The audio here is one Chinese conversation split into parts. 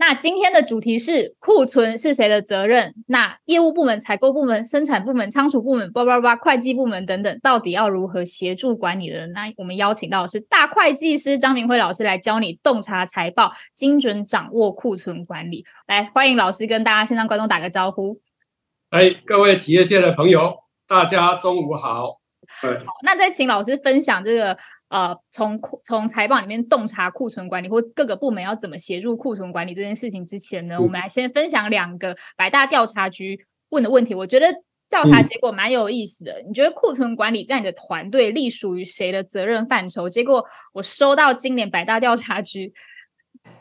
那今天的主题是库存是谁的责任？那业务部门、采购部门、生产部门、仓储部门、叭叭叭、会计部门等等，到底要如何协助管理的？那我们邀请到的是大会计师张明辉老师来教你洞察财报，精准掌握库存管理。来，欢迎老师跟大家线上观众打个招呼。哎，各位企业界的朋友，大家中午好。好，那再请老师分享这个。呃，从库从财报里面洞察库存管理，或各个部门要怎么协助库存管理这件事情之前呢，我们来先分享两个百大调查局问的问题。我觉得调查结果蛮有意思的。你觉得库存管理在你的团队隶属于谁的责任范畴？结果我收到今年百大调查局。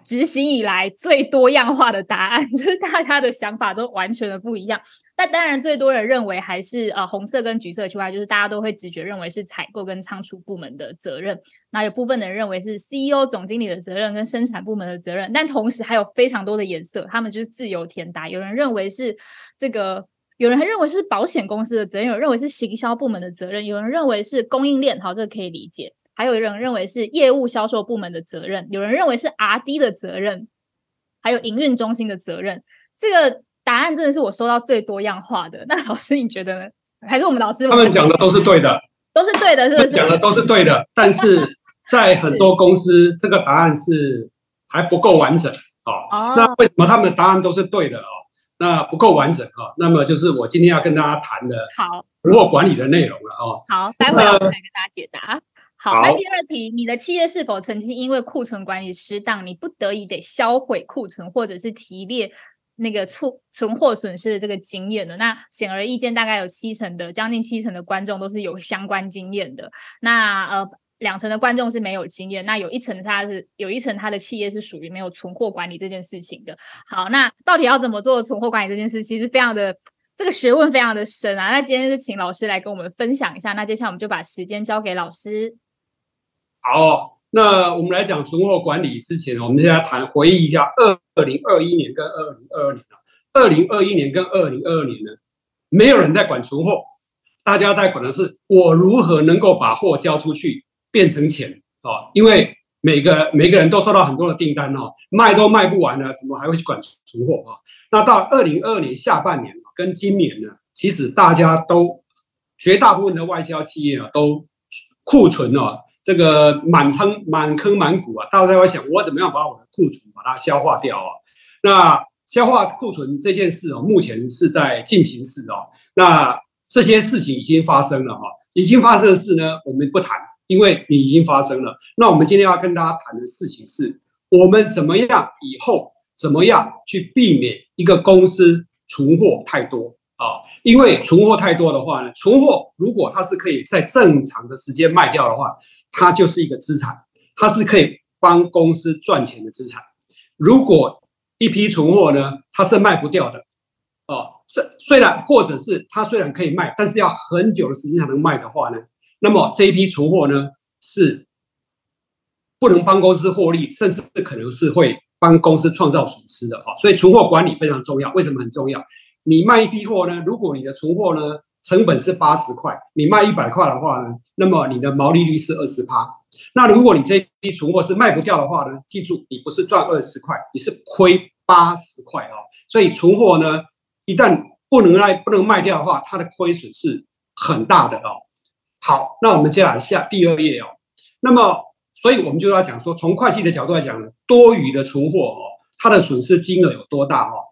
执行以来最多样化的答案，就是大家的想法都完全的不一样。但当然，最多人认为还是呃红色跟橘色区块，就是大家都会直觉认为是采购跟仓储部门的责任。那有部分的人认为是 CEO 总经理的责任跟生产部门的责任。但同时还有非常多的颜色，他们就是自由填答。有人认为是这个，有人还认为是保险公司的责任，有人认为是行销部门的责任，有人认为是供应链。好，这个可以理解。还有人认为是业务销售部门的责任，有人认为是 R D 的责任，还有营运中心的责任。这个答案真的是我收到最多样化的。那老师你觉得呢？还是我们老师他们讲的都是对的，都是对的，是不是？讲的都是对的，但是在很多公司，这个答案是还不够完整哦。那为什么他们的答案都是对的哦？那不够完整啊？那么就是我今天要跟大家谈的，好，如何管理的内容了哦。好，待会儿来跟大家解答。好，那第二题，你的企业是否曾经因为库存管理失当，你不得已得销毁库存，或者是提列那个存存货损失的这个经验呢？那显而易见，大概有七成的，将近七成的观众都是有相关经验的。那呃，两成的观众是没有经验，那有一层他是有一层他的企业是属于没有存货管理这件事情的。好，那到底要怎么做存货管理这件事？其实非常的这个学问非常的深啊。那今天就请老师来跟我们分享一下。那接下来我们就把时间交给老师。好，那我们来讲存货管理之前，我们现在谈回忆一下二零二一年跟二零二二年二零二一年跟二零二二年呢，没有人在管存货，大家在管的是我如何能够把货交出去变成钱啊？因为每个每个人都收到很多的订单哦，卖都卖不完了，怎么还会去管存货啊？那到二零二二年下半年跟今年呢，其实大家都绝大部分的外销企业啊，都库存啊。这个满仓满坑满谷啊，大家在想我怎么样把我的库存把它消化掉啊？那消化库存这件事哦，目前是在进行式哦。那这些事情已经发生了哈，已经发生的事呢，我们不谈，因为你已经发生了。那我们今天要跟大家谈的事情是，我们怎么样以后怎么样去避免一个公司存货太多。啊，因为存货太多的话呢，存货如果它是可以在正常的时间卖掉的话，它就是一个资产，它是可以帮公司赚钱的资产。如果一批存货呢，它是卖不掉的，哦，是虽然或者是它虽然可以卖，但是要很久的时间才能卖的话呢，那么这一批存货呢是不能帮公司获利，甚至可能是会帮公司创造损失的啊。所以存货管理非常重要，为什么很重要？你卖一批货呢？如果你的存货呢成本是八十块，你卖一百块的话呢，那么你的毛利率是二十趴。那如果你这批存货是卖不掉的话呢，记住你不是赚二十块，你是亏八十块哦。所以存货呢，一旦不能卖不能卖掉的话，它的亏损是很大的哦。好，那我们接下来下第二页哦。那么，所以我们就要讲说，从会计的角度来讲呢，多余的存货哦，它的损失金额有多大哦？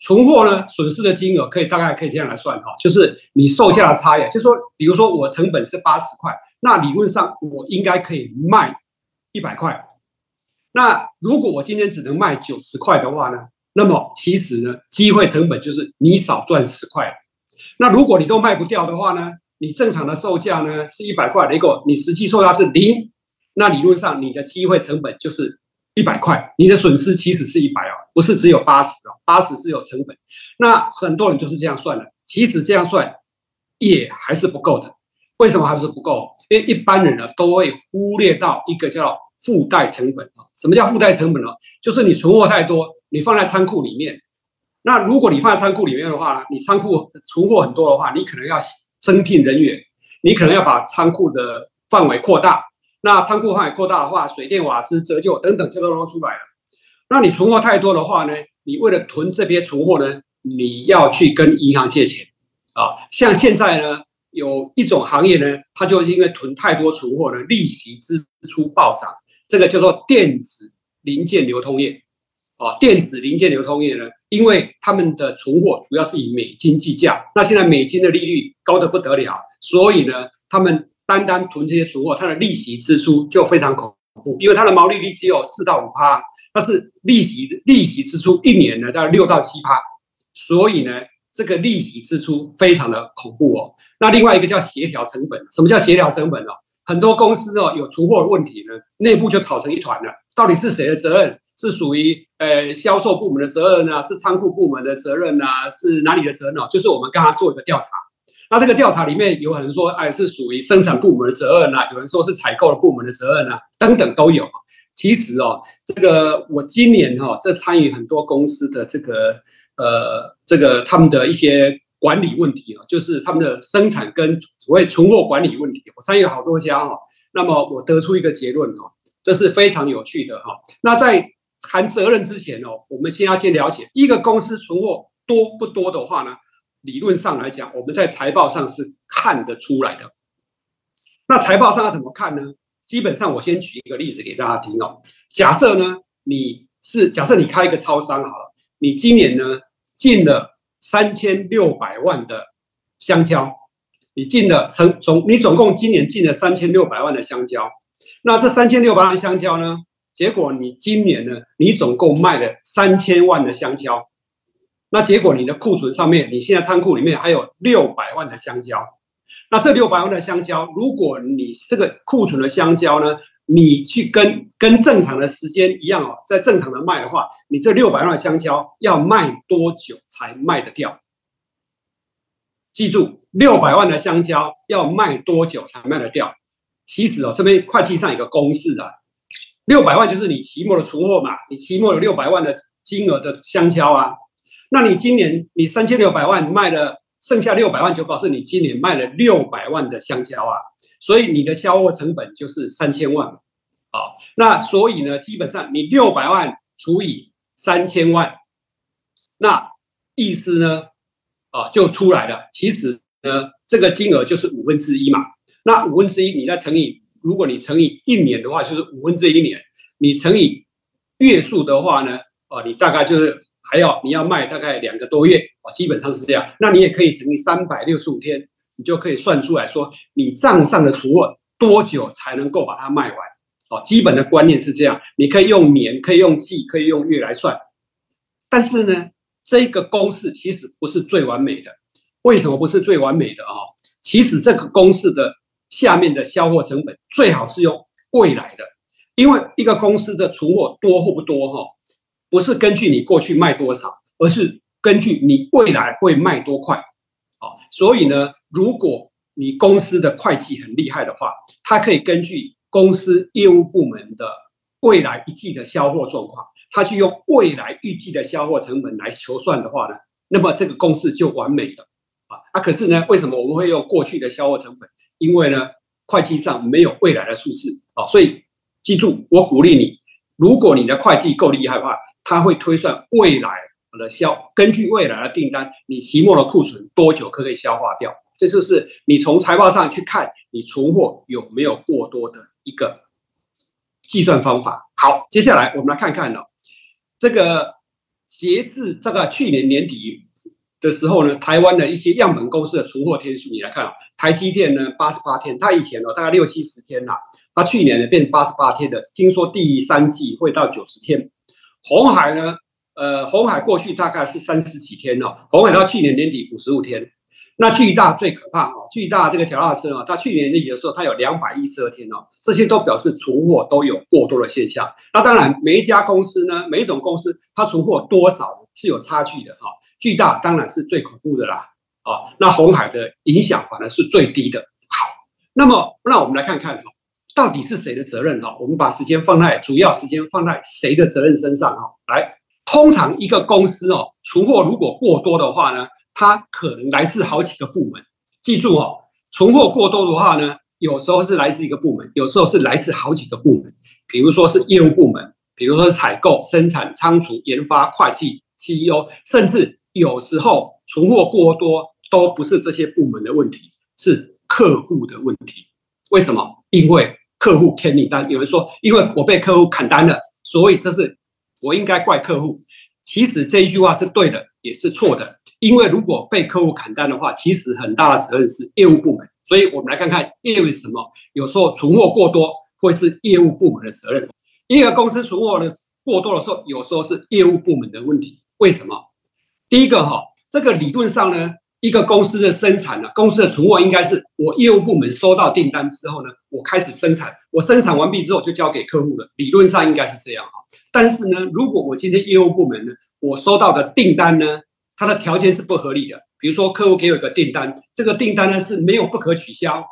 存货呢，损失的金额可以大概可以这样来算哈，就是你售价的差异，就是说，比如说我成本是八十块，那理论上我应该可以卖一百块。那如果我今天只能卖九十块的话呢，那么其实呢，机会成本就是你少赚十块。那如果你都卖不掉的话呢，你正常的售价呢是一百块，如果你实际售价是零，那理论上你的机会成本就是。一百块，你的损失其实是一百哦，不是只有八十哦，八十是有成本。那很多人就是这样算的，其实这样算也还是不够的，为什么还不是不够？因为一般人呢都会忽略到一个叫附带成本啊。什么叫附带成本呢？就是你存货太多，你放在仓库里面。那如果你放在仓库里面的话，你仓库存货很多的话，你可能要增聘人员，你可能要把仓库的范围扩大。那仓库范围扩大的话，水电瓦斯折旧等等就都都出来了。那你存货太多的话呢？你为了囤这些存货呢，你要去跟银行借钱啊。像现在呢，有一种行业呢，它就因为囤太多存货呢，利息支出暴涨。这个叫做电子零件流通业啊。电子零件流通业呢，因为他们的存货主要是以美金计价，那现在美金的利率高的不得了，所以呢，他们单单囤这些存货，它的利息支出就非常恐怖，因为它的毛利率只有四到五趴。它是利息利息支出一年呢，大概六到七趴，所以呢，这个利息支出非常的恐怖哦。那另外一个叫协调成本，什么叫协调成本哦？很多公司哦有出货问题呢，内部就吵成一团了。到底是谁的责任？是属于呃销售部门的责任呢？是仓库部门的责任呢？是哪里的责任呢？就是我们刚刚做一个调查，那这个调查里面有人说，哎，是属于生产部门的责任呢？有人说是采购的部门的责任呢？等等都有。其实哦，这个我今年哈，这参与很多公司的这个呃，这个他们的一些管理问题啊，就是他们的生产跟所谓存货管理问题，我参与好多家哈。那么我得出一个结论哦，这是非常有趣的哈。那在谈责任之前哦，我们先要先了解一个公司存货多不多的话呢，理论上来讲，我们在财报上是看得出来的。那财报上要怎么看呢？基本上，我先举一个例子给大家听哦。假设呢，你是假设你开一个超商好了，你今年呢进了三千六百万的香蕉，你进了成总你总共今年进了三千六百万的香蕉。那这三千六百万香蕉呢，结果你今年呢，你总共卖了三千万的香蕉。那结果你的库存上面，你现在仓库里面还有六百万的香蕉。那这六百万的香蕉，如果你这个库存的香蕉呢，你去跟跟正常的时间一样哦，在正常的卖的话，你这六百万的香蕉要卖多久才卖得掉？记住，六百万的香蕉要卖多久才卖得掉？其实哦，这边会计上有个公式啊，六百万就是你期末的存货嘛，你期末有六百万的金额的香蕉啊，那你今年你三千六百万卖了。剩下六百万就表示你今年卖了六百万的香蕉啊，所以你的销货成本就是三千万好，那所以呢，基本上你六百万除以三千万，那意思呢，啊，就出来了。其实呢，这个金额就是五分之一嘛。那五分之一你再乘以，如果你乘以一年的话，就是五分之一年。你乘以月数的话呢，啊，你大概就是。还要你要卖大概两个多月啊，基本上是这样。那你也可以乘以三百六十五天，你就可以算出来说，你账上的储货多久才能够把它卖完？哦，基本的观念是这样。你可以用年，可以用季，可以用月来算。但是呢，这个公式其实不是最完美的。为什么不是最完美的啊？其实这个公式的下面的销货成本最好是用未来的，因为一个公司的存货多或不多哈。不是根据你过去卖多少，而是根据你未来会卖多快，好，所以呢，如果你公司的会计很厉害的话，它可以根据公司业务部门的未来一季的销货状况，它去用未来预计的销货成本来求算的话呢，那么这个公式就完美了啊。啊，可是呢，为什么我们会用过去的销货成本？因为呢，会计上没有未来的数字啊，所以记住，我鼓励你，如果你的会计够厉害的话。它会推算未来的销，根据未来的订单，你期末的库存多久可以消化掉？这就是你从财报上去看你存货有没有过多的一个计算方法。好，接下来我们来看看呢，这个截至这个去年年底的时候呢，台湾的一些样本公司的存货天数，你来看啊，台积电呢八十八天，它以前呢大概六七十天呐，它去年呢变八十八天的，听说第三季会到九十天。红海呢？呃，红海过去大概是三十几天哦，红海到去年年底五十五天。那巨大最可怕哦，巨大这个脚踏车啊，它去年年底的时候它有两百一十二天哦，这些都表示存货都有过多的现象。那当然，每一家公司呢，每一种公司它存货多少是有差距的哈。巨大当然是最恐怖的啦，啊，那红海的影响反而是最低的。好，那么，那我们来看看哈，到底是谁的责任哈？我们把时间放在主要时间放在谁的责任身上哈？来，通常一个公司哦，存货如果过多的话呢，它可能来自好几个部门。记住哦，存货过多的话呢，有时候是来自一个部门，有时候是来自好几个部门。比如说是业务部门，比如说采购、生产、仓储、研发、会计、CEO，甚至有时候存货过多都不是这些部门的问题，是。客户的问题，为什么？因为客户欠你单。有人说，因为我被客户砍单了，所以这是我应该怪客户。其实这一句话是对的，也是错的。因为如果被客户砍单的话，其实很大的责任是业务部门。所以我们来看看业务什么。有时候存货过多会是业务部门的责任。一个公司存货的过多的时候，有时候是业务部门的问题。为什么？第一个哈，这个理论上呢。一个公司的生产呢，公司的存货应该是我业务部门收到订单之后呢，我开始生产，我生产完毕之后就交给客户了。理论上应该是这样哈。但是呢，如果我今天业务部门呢，我收到的订单呢，它的条件是不合理的。比如说客户给我一个订单，这个订单呢是没有不可取消，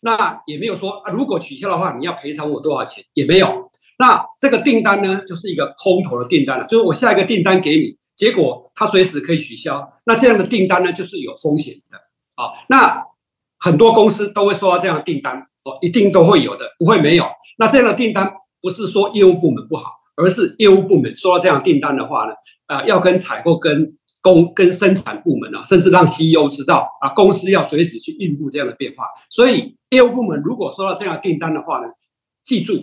那也没有说啊，如果取消的话你要赔偿我多少钱，也没有。那这个订单呢就是一个空头的订单了，就是我下一个订单给你。结果他随时可以取消，那这样的订单呢，就是有风险的啊。那很多公司都会收到这样的订单哦，一定都会有的，不会没有。那这样的订单不是说业务部门不好，而是业务部门收到这样订单的话呢，啊，要跟采购、跟工、跟生产部门啊，甚至让 CEO 知道啊，公司要随时去应付这样的变化。所以业务部门如果收到这样的订单的话呢，记住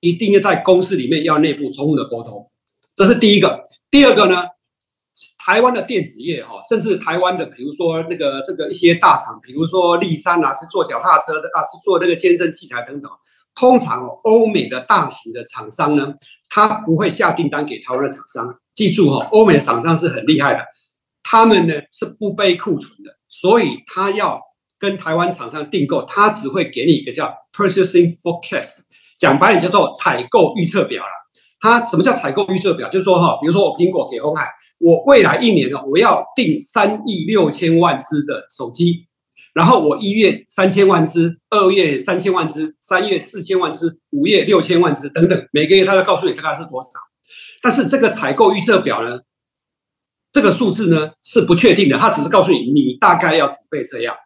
一定要在公司里面要内部充分的沟通，这是第一个。第二个呢？台湾的电子业哈，甚至台湾的，比如说那个这个一些大厂，比如说立山啊，是做脚踏车的啊，是做那个健身器材等等。通常哦，欧美的大型的厂商呢，他不会下订单给台湾的厂商。记住哈，欧美的厂商是很厉害的，他们呢是不背库存的，所以他要跟台湾厂商订购，他只会给你一个叫 purchasing forecast，讲白点叫做采购预测表了。他什么叫采购预测表？就是说哈，比如说我苹果给红海，我未来一年呢，我要订三亿六千万只的手机，然后我一月三千万只，二月三千万只，三月四千万只，五月六千万只等等，每个月它都告诉你大概是多少。但是这个采购预测表呢，这个数字呢是不确定的，它只是告诉你你大概要准备这样。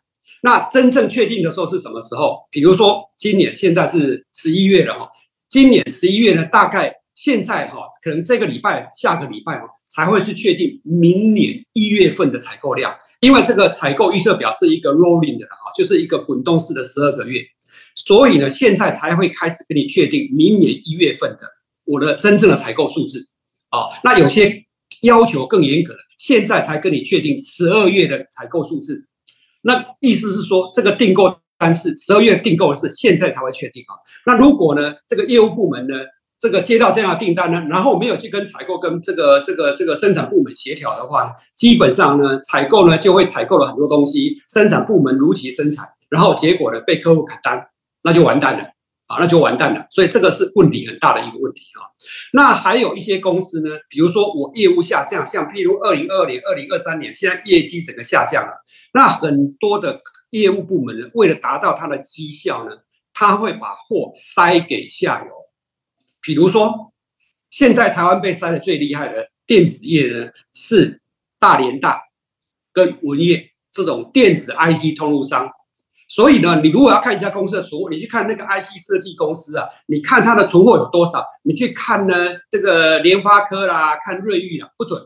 那真正确定的时候是什么时候？比如说今年现在是十一月了哈，今年十一月呢大概。现在哈，可能这个礼拜、下个礼拜哈，才会是确定明年一月份的采购量，因为这个采购预测表是一个 rolling 的哈，就是一个滚动式的十二个月，所以呢，现在才会开始给你确定明年一月份的我的真正的采购数字啊。那有些要求更严格的，现在才跟你确定十二月的采购数字。那意思是说，这个订购单是十二月订购的是现在才会确定啊。那如果呢，这个业务部门呢？这个接到这样的订单呢，然后没有去跟采购跟这个这个这个生产部门协调的话，基本上呢，采购呢就会采购了很多东西，生产部门如期生产，然后结果呢被客户砍单，那就完蛋了啊，那就完蛋了。所以这个是问题很大的一个问题哈。那还有一些公司呢，比如说我业务下降，像譬如二零二零、二零二三年，现在业绩整个下降了，那很多的业务部门呢，为了达到它的绩效呢，他会把货塞给下游。比如说，现在台湾被塞的最厉害的电子业呢，是大连大跟文业这种电子 IC 通路商。所以呢，你如果要看一家公司的存货，你去看那个 IC 设计公司啊，你看它的存货有多少？你去看呢，这个联发科啦，看瑞昱啦，不准，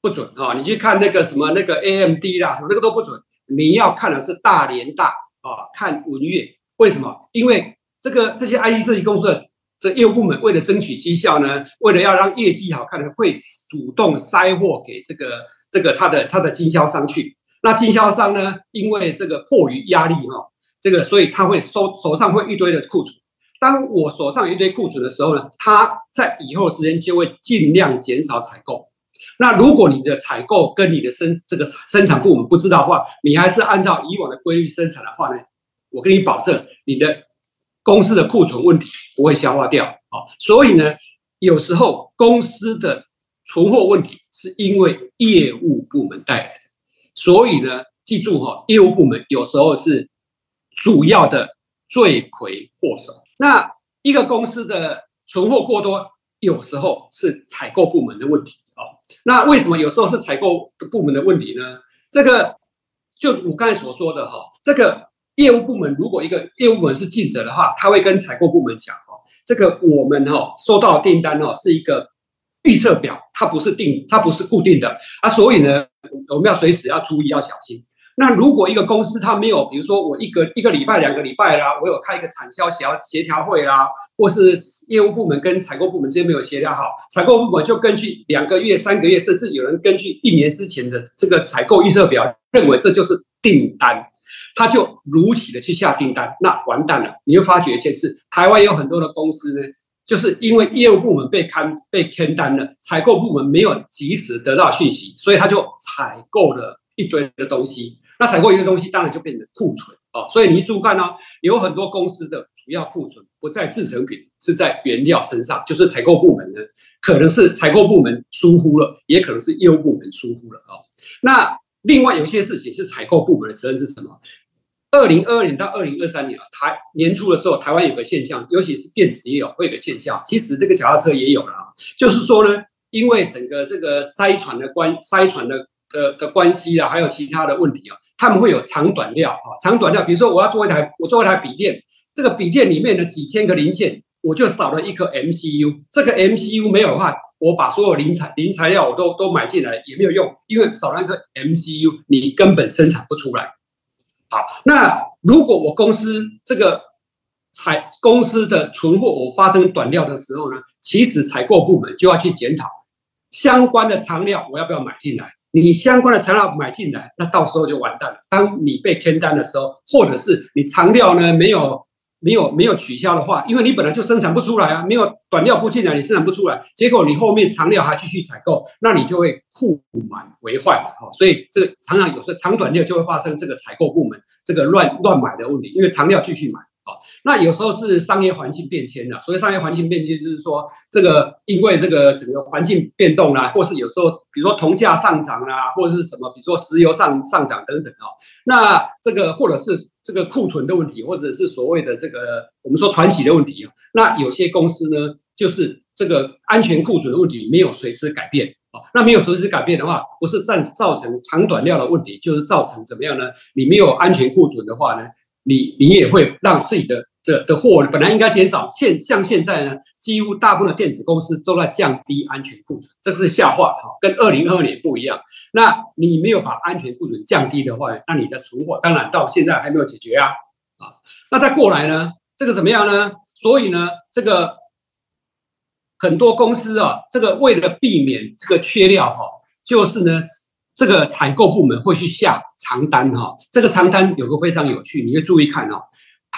不准啊！你去看那个什么那个 AMD 啦，什么那个都不准。你要看的是大连大啊，看文业。为什么？因为这个这些 IC 设计公司的。这业务部门为了争取绩效呢，为了要让业绩好看，会主动塞货给这个这个他的他的经销商去。那经销商呢，因为这个迫于压力哈，这个所以他会收手上会一堆的库存。当我手上一堆库存的时候呢，他在以后时间就会尽量减少采购。那如果你的采购跟你的生这个生产部门不知道的话，你还是按照以往的规律生产的话呢，我跟你保证你的。公司的库存问题不会消化掉啊，所以呢，有时候公司的存货问题是因为业务部门带来的，所以呢，记住哈，业务部门有时候是主要的罪魁祸首。那一个公司的存货过多，有时候是采购部门的问题啊。那为什么有时候是采购部门的问题呢？这个就我刚才所说的哈，这个业务部门如果一个业务部门是尽责的话，他会跟采购部门讲哈，这个我们哈收到订单哦是一个预测表，它不是定，它不是固定的啊，所以呢，我们要随时要注意，要小心。那如果一个公司它没有，比如说我一个一个礼拜、两个礼拜啦，我有开一个产销协协调会啦，或是业务部门跟采购部门之间没有协调好，采购部门就根据两个月、三个月，甚至有人根据一年之前的这个采购预测表，认为这就是订单，他就如体的去下订单，那完蛋了。你会发觉一件事，台湾有很多的公司呢，就是因为业务部门被看被签单了，采购部门没有及时得到讯息，所以他就采购了一堆的东西。那采购一个东西，当然就变成库存哦。所以你注看哦，有很多公司的主要库存不在制成品，是在原料身上，就是采购部门呢，可能是采购部门疏忽了，也可能是业务部门疏忽了哦。那另外有些事情是采购部门的责任是什么？二零二二年到二零二三年啊，台年初的时候，台湾有个现象，尤其是电子业有会有个现象，其实这个脚踏车也有了啊，就是说呢，因为整个这个塞船的关塞船的。的的关系啊，还有其他的问题啊，他们会有长短料啊，长短料。比如说，我要做一台，我做一台笔电，这个笔电里面的几千个零件，我就少了一颗 MCU。这个 MCU 没有的话，我把所有零材零材料我都都买进来也没有用，因为少了一个 MCU，你根本生产不出来。好，那如果我公司这个采公司的存货我发生短料的时候呢，其实采购部门就要去检讨相关的材料，我要不要买进来？你相关的材料买进来，那到时候就完蛋了。当你被签单的时候，或者是你长料呢没有没有没有取消的话，因为你本来就生产不出来啊，没有短料不进来，你生产不出来，结果你后面长料还继续采购，那你就会库满为患哈。所以这个常常有时候长短料就会发生这个采购部门这个乱乱买的问题，因为长料继续买。那有时候是商业环境变迁了，所以商业环境变迁就是说，这个因为这个整个环境变动啦，或是有时候比如说铜价上涨啦，或者是什么，比如说石油上上涨等等哦，那这个或者是这个库存的问题，或者是所谓的这个我们说传奇的问题啊，那有些公司呢，就是这个安全库存的问题没有随时改变啊，那没有随时改变的话，不是造造成长短料的问题，就是造成怎么样呢？你没有安全库存的话呢？你你也会让自己的的的货本来应该减少，现像现在呢，几乎大部分的电子公司都在降低安全库存，这个是笑话哈，跟二零二二年不一样。那你没有把安全库存降低的话，那你的存货当然到现在还没有解决啊啊。那再过来呢，这个怎么样呢？所以呢，这个很多公司啊，这个为了避免这个缺料哈，就是呢。这个采购部门会去下长单哈，这个长单有个非常有趣，你要注意看哦。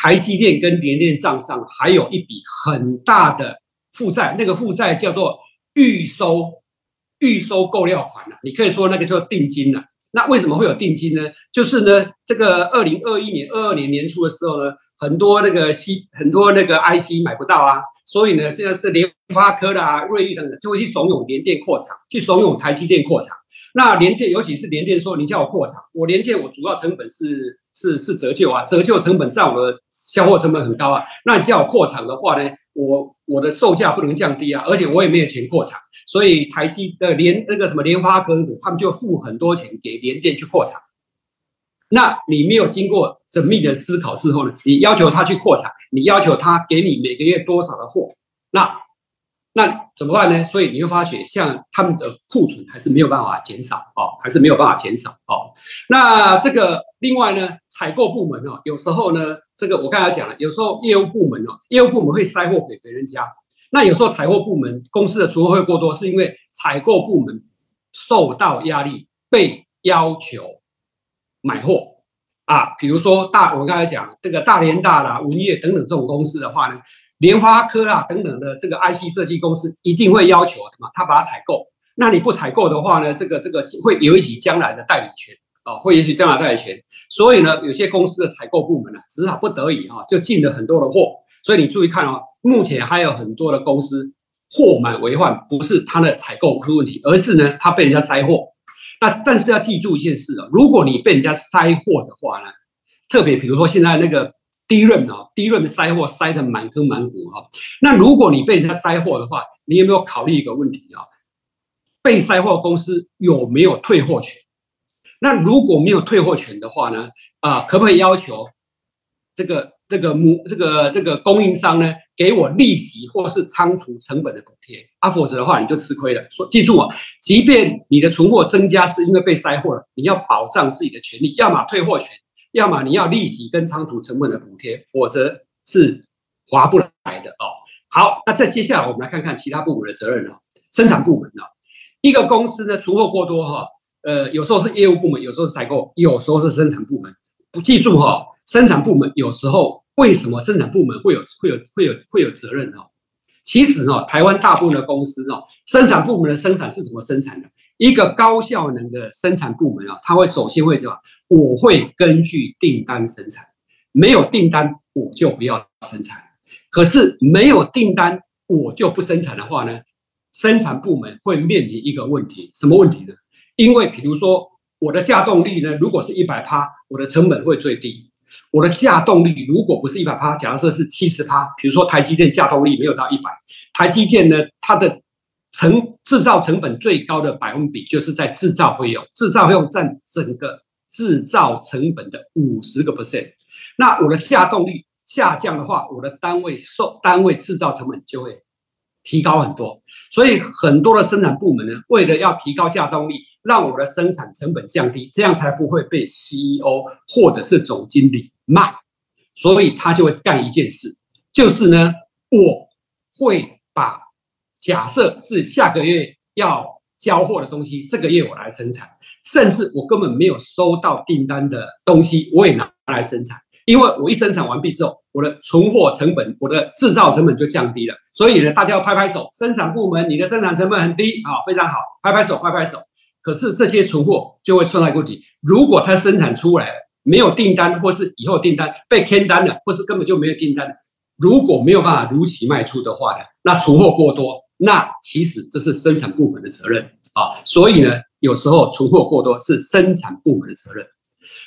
台积电跟联电账上还有一笔很大的负债，那个负债叫做预收预收购料款啊，你可以说那个叫定金了。那为什么会有定金呢？就是呢，这个二零二一年、二二年年初的时候呢，很多那个 C 很多那个 IC 买不到啊，所以呢，现在是联发科啦、瑞昱等等就会去怂恿联电扩厂，去怂恿台积电扩厂。那联电，尤其是联电说，你叫我破产，我联电我主要成本是是是折旧啊，折旧成本占我的销货成本很高啊。那你叫我扩厂的话呢，我我的售价不能降低啊，而且我也没有钱扩厂，所以台积的联那个什么联发科他们就付很多钱给联电去扩厂。那你没有经过缜密的思考之后呢，你要求他去扩厂，你要求他给你每个月多少的货，那。那怎么办呢？所以你会发觉，像他们的库存还是没有办法减少哦，还是没有办法减少哦。那这个另外呢，采购部门哦，有时候呢，这个我刚才讲了，有时候业务部门哦，业务部门会塞货给别人家。那有时候采购部门公司的存货会过多，是因为采购部门受到压力，被要求买货。啊，比如说大，我刚才讲这个大连大啦、文业等等这种公司的话呢，联发科啊等等的这个 IC 设计公司一定会要求什么？他把它采购。那你不采购的话呢，这个这个会有一起将来的代理权啊，会允许将来代理权。所以呢，有些公司的采购部门呢，只好不得已哈，就进了很多的货。所以你注意看哦，目前还有很多的公司货满为患，不是他的采购出问题，而是呢，他被人家塞货。那但是要记住一件事啊，如果你被人家塞货的话呢，特别比如说现在那个低润啊，低润的塞货塞的满坑满谷哈。那如果你被人家塞货的话，你有没有考虑一个问题啊？被塞货公司有没有退货权？那如果没有退货权的话呢？啊，可不可以要求这个这个母这个这个供应商呢，给我利息或是仓储成本的补贴？啊，否则的话你就吃亏了。说记住啊，即便你的存货增加是因为被塞货了，你要保障自己的权利，要么退货权，要么你要利息跟仓储成本的补贴，否则是划不来的哦。好，那再接下来我们来看看其他部门的责任哦。生产部门呢，一个公司呢存货过多哈。呃，有时候是业务部门，有时候是采购，有时候是生产部门。不记住哈，生产部门有时候为什么生产部门会有会有会有会有责任哈？其实呢，台湾大部分的公司哦，生产部门的生产是怎么生产的？一个高效能的生产部门啊，他会首先会讲？我会根据订单生产，没有订单我就不要生产。可是没有订单我就不生产的话呢，生产部门会面临一个问题，什么问题呢？因为比如说我的架动力呢，如果是一百趴，我的成本会最低。我的架动力如果不是一百趴，假设是七十趴，比如说台积电架动力没有到一百，台积电呢，它的成制造成本最高的百分比就是在制造费用，制造费用占整个制造成本的五十个 percent。那我的下动力下降的话，我的单位受单位制造成本就会。提高很多，所以很多的生产部门呢，为了要提高价动力，让我的生产成本降低，这样才不会被 CEO 或者是总经理骂，所以他就会干一件事，就是呢，我会把假设是下个月要交货的东西，这个月我来生产，甚至我根本没有收到订单的东西，我也拿来生产。因为我一生产完毕之后，我的存货成本、我的制造成本就降低了，所以呢，大家要拍拍手。生产部门，你的生产成本很低啊，非常好，拍拍手，拍拍手。可是这些存货就会出现问题，如果它生产出来没有订单，或是以后订单被签单了，或是根本就没有订单，如果没有办法如期卖出的话呢，那存货过多，那其实这是生产部门的责任啊。所以呢，有时候存货过多是生产部门的责任。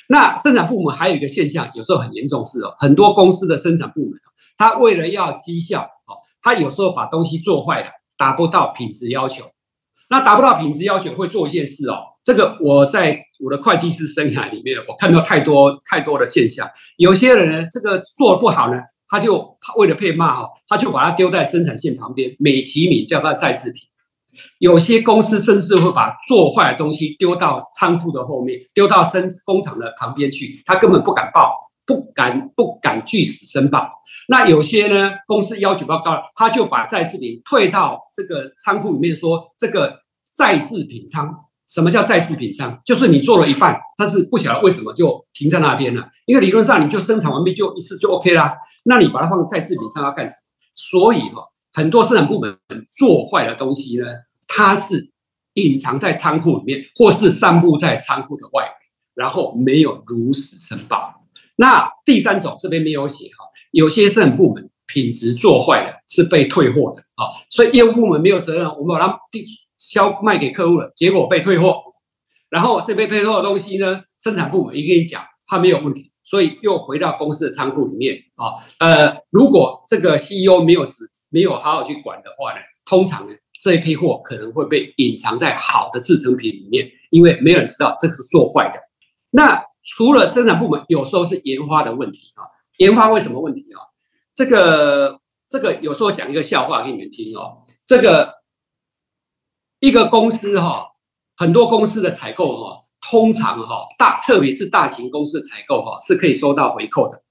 那生产部门还有一个现象，有时候很严重是哦，很多公司的生产部门，他为了要绩效哦，他有时候把东西做坏了，达不到品质要求。那达不到品质要求会做一件事哦，这个我在我的会计师生涯里面，我看到太多太多的现象。有些人呢，这个做不好呢，他就为了被骂哦，他就把它丢在生产线旁边，美其名叫它再制品。有些公司甚至会把做坏的东西丢到仓库的后面，丢到生工厂的旁边去，他根本不敢报，不敢不敢据实申报。那有些呢，公司要求比较高，他就把再制品退到这个仓库里面，说这个再制品仓。什么叫再制品仓？就是你做了一半，但是不晓得为什么就停在那边了。因为理论上你就生产完毕就一次就 OK 啦，那你把它放再制品仓要干什么？所以哈。很多生产部门做坏的东西呢，它是隐藏在仓库里面，或是散布在仓库的外面，然后没有如实申报。那第三种这边没有写哈，有些生产部门品质做坏了是被退货的啊，所以业务部门没有责任，我们把它定销卖给客户了，结果被退货，然后这被退货的东西呢，生产部门一跟你讲，它没有问题。所以又回到公司的仓库里面啊，呃，如果这个 CEO 没有只没有好好去管的话呢，通常呢这一批货可能会被隐藏在好的制成品里面，因为没有人知道这个是做坏的。那除了生产部门，有时候是研发的问题啊。研发为什么问题啊？这个这个有时候讲一个笑话给你们听哦。这个一个公司哈，很多公司的采购哈。通常哈大，特别是大型公司采购哈是可以收到回扣的，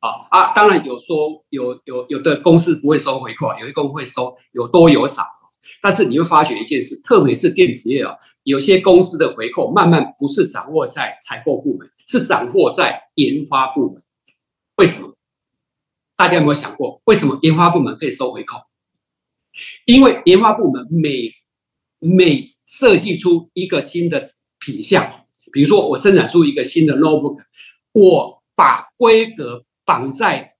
啊啊，当然有说有有有的公司不会收回扣，有些公司会收，有多有少。但是你会发觉一件事，特别是电子业啊，有些公司的回扣慢慢不是掌握在采购部门，是掌握在研发部门。为什么？大家有没有想过，为什么研发部门可以收回扣？因为研发部门每每设计出一个新的。品相，比如说我生产出一个新的 notebook，我把规格绑在，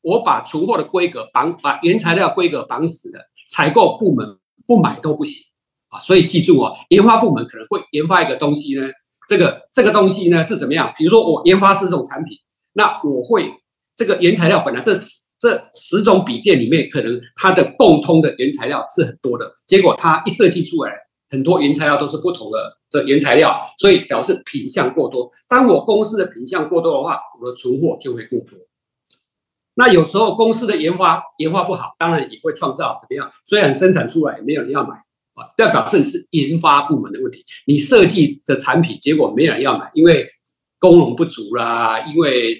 我把存货的规格绑，把原材料规格绑死了，采购部门不买都不行啊！所以记住哦，研发部门可能会研发一个东西呢，这个这个东西呢是怎么样？比如说我研发是这种产品，那我会这个原材料本来这是这十种笔电里面，可能它的共通的原材料是很多的，结果它一设计出来，很多原材料都是不同的的原材料，所以表示品相过多。当我公司的品相过多的话，我的存货就会过多。那有时候公司的研发研发不好，当然也会创造怎么样？虽然生产出来没有人要买啊，要表示你是研发部门的问题。你设计的产品结果没人要买，因为功能不足啦，因为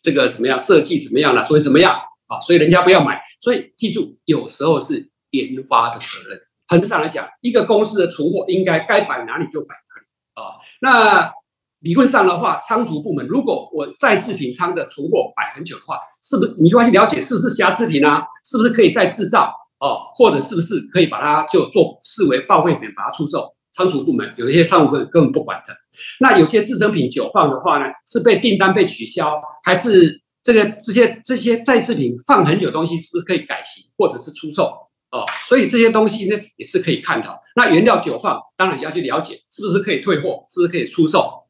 这个怎么样设计怎么样了，所以怎么样啊？所以人家不要买。所以记住，有时候是研发的责任。本质上来讲，一个公司的存货应该该摆哪里就摆哪里啊。那理论上的话，仓储部门如果我再次品仓的存货摆很久的话，是不是你就要去了解是不是瑕疵品啊？是不是可以再制造哦？或者是不是可以把它就做视为报废品把它出售？仓储部门有一些仓储部根本不管的。那有些制成品久放的话呢，是被订单被取消，还是这个这些这些再制品放很久东西是不是可以改型或者是出售哦？所以这些东西呢也是可以看到。那原料久放当然要去了解是不是可以退货，是不是可以出售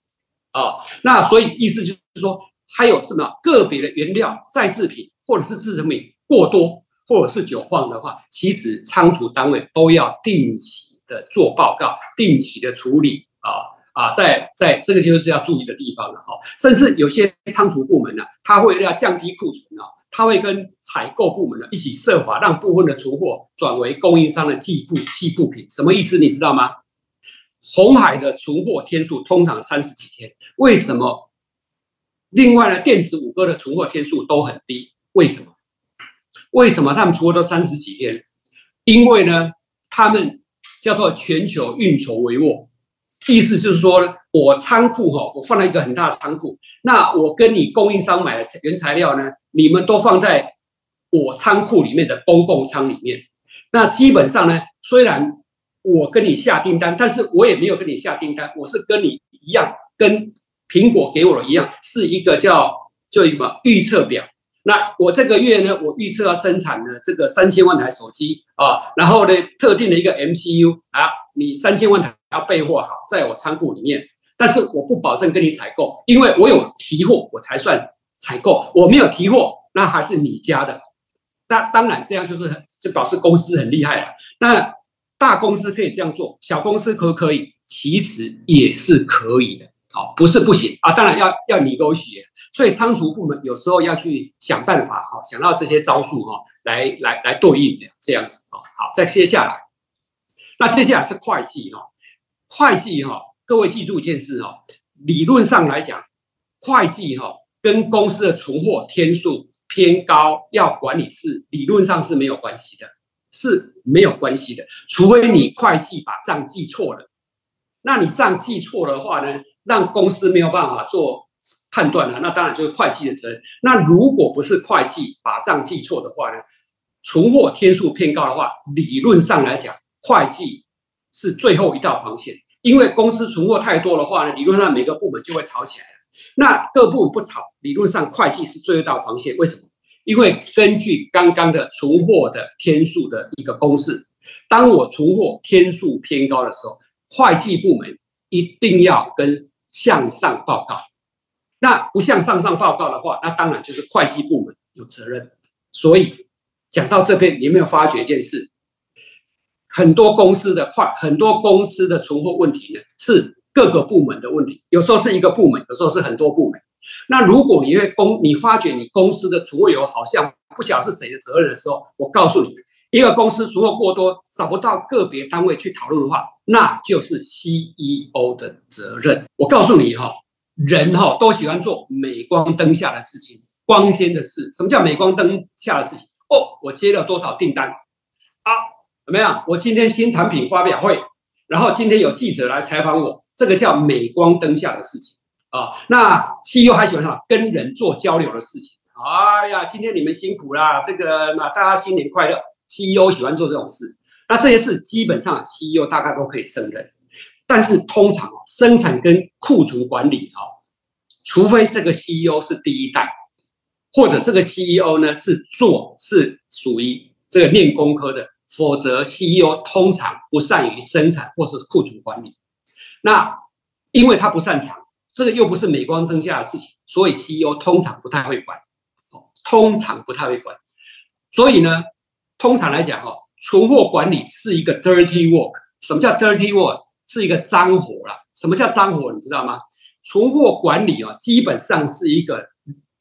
啊？那所以意思就是说。还有什么个别的原料、再制品或者是制成品过多，或者是久放的话，其实仓储单位都要定期的做报告，定期的处理啊啊，在在这个就是要注意的地方了哈。甚至有些仓储部门呢，他会要降低库存啊，他会跟采购部门呢一起设法让部分的存货转为供应商的季布季布品。什么意思？你知道吗？红海的存货天数通常三十几天，为什么？另外呢，电子五哥的存货天数都很低，为什么？为什么他们存货都三十几天？因为呢，他们叫做全球运筹帷幄，意思就是说呢，我仓库哈，我放了一个很大的仓库，那我跟你供应商买的原材料呢，你们都放在我仓库里面的公共仓里面。那基本上呢，虽然我跟你下订单，但是我也没有跟你下订单，我是跟你一样跟。苹果给我的一样是一个叫就什么预测表。那我这个月呢，我预测要生产呢这个三千万台手机啊，然后呢特定的一个 MCU 啊，你三千万台要备货好，在我仓库里面。但是我不保证跟你采购，因为我有提货我才算采购，我没有提货那还是你家的。那当然这样就是就表示公司很厉害了。那大公司可以这样做，小公司可不可以？其实也是可以的。好，不是不行啊，当然要要你勾学，所以仓储部门有时候要去想办法哈，想到这些招数哈，来来来对应的这样子哦。好，再接下来，那接下来是会计哈，会计哈，各位记住一件事哈，理论上来讲，会计哈跟公司的存货天数偏高要管理是理论上是没有关系的，是没有关系的，除非你会计把账记错了，那你账记错的话呢？让公司没有办法做判断了，那当然就是会计的责任。那如果不是会计把账记错的话呢？存货天数偏高的话，理论上来讲，会计是最后一道防线。因为公司存货太多的话呢，理论上每个部门就会吵起来了。那各部不吵，理论上会计是最后一道防线。为什么？因为根据刚刚的存货的天数的一个公式，当我存货天数偏高的时候，会计部门一定要跟向上报告，那不向上上报告的话，那当然就是会计部门有责任。所以讲到这边，你有没有发觉一件事？很多公司的快，很多公司的存货问题呢，是各个部门的问题。有时候是一个部门，有时候是很多部门。那如果你因为公，你发觉你公司的存货有好像不晓得是谁的责任的时候，我告诉你，一个公司存货过多，找不到个别单位去讨论的话。那就是 CEO 的责任。我告诉你哈，人哈都喜欢做镁光灯下的事情，光鲜的事。什么叫镁光灯下的事情？哦，我接了多少订单？啊，怎么样？我今天新产品发表会，然后今天有记者来采访我，这个叫镁光灯下的事情啊。那 CEO 还喜欢什么？跟人做交流的事情。哎呀，今天你们辛苦啦，这个那大家新年快乐。CEO 喜欢做这种事。那这些事基本上 CEO 大概都可以胜任，但是通常生产跟库存管理哈，除非这个 CEO 是第一代，或者这个 CEO 呢是做是属于这个练工科的，否则 CEO 通常不善于生产或是库存管理。那因为他不擅长，这个又不是镁光灯下的事情，所以 CEO 通常不太会管，哦，通常不太会管。所以呢，通常来讲，哦，存货管理是一个 dirty work。什么叫 dirty work？是一个脏活啦。什么叫脏活？你知道吗？存货管理啊，基本上是一个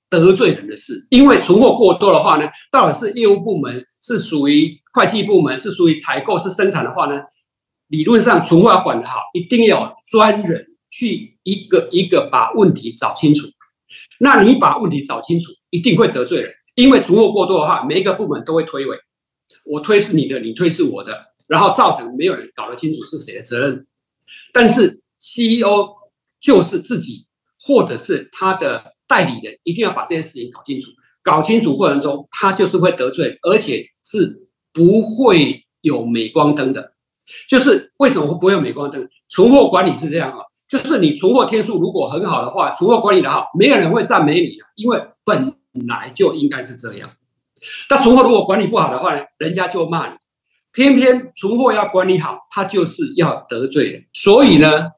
得罪人的事。因为存货过多的话呢，到底是业务部门，是属于会计部门，是属于采购，是生产的话呢，理论上存货要管得好，一定要专人去一个一个把问题找清楚。那你把问题找清楚，一定会得罪人。因为存货过多的话，每一个部门都会推诿，我推是你的，你推是我的，然后造成没有人搞得清楚是谁的责任。但是 CEO 就是自己或者是他的代理人，一定要把这件事情搞清楚。搞清楚过程中，他就是会得罪，而且是不会有镁光灯的。就是为什么不会有镁光灯？存货管理是这样啊，就是你存货天数如果很好的话，存货管理的好，没有人会赞美你的，因为本。本来就应该是这样，但存货如果管理不好的话呢，人家就骂你。偏偏存货要管理好，他就是要得罪人。所以呢，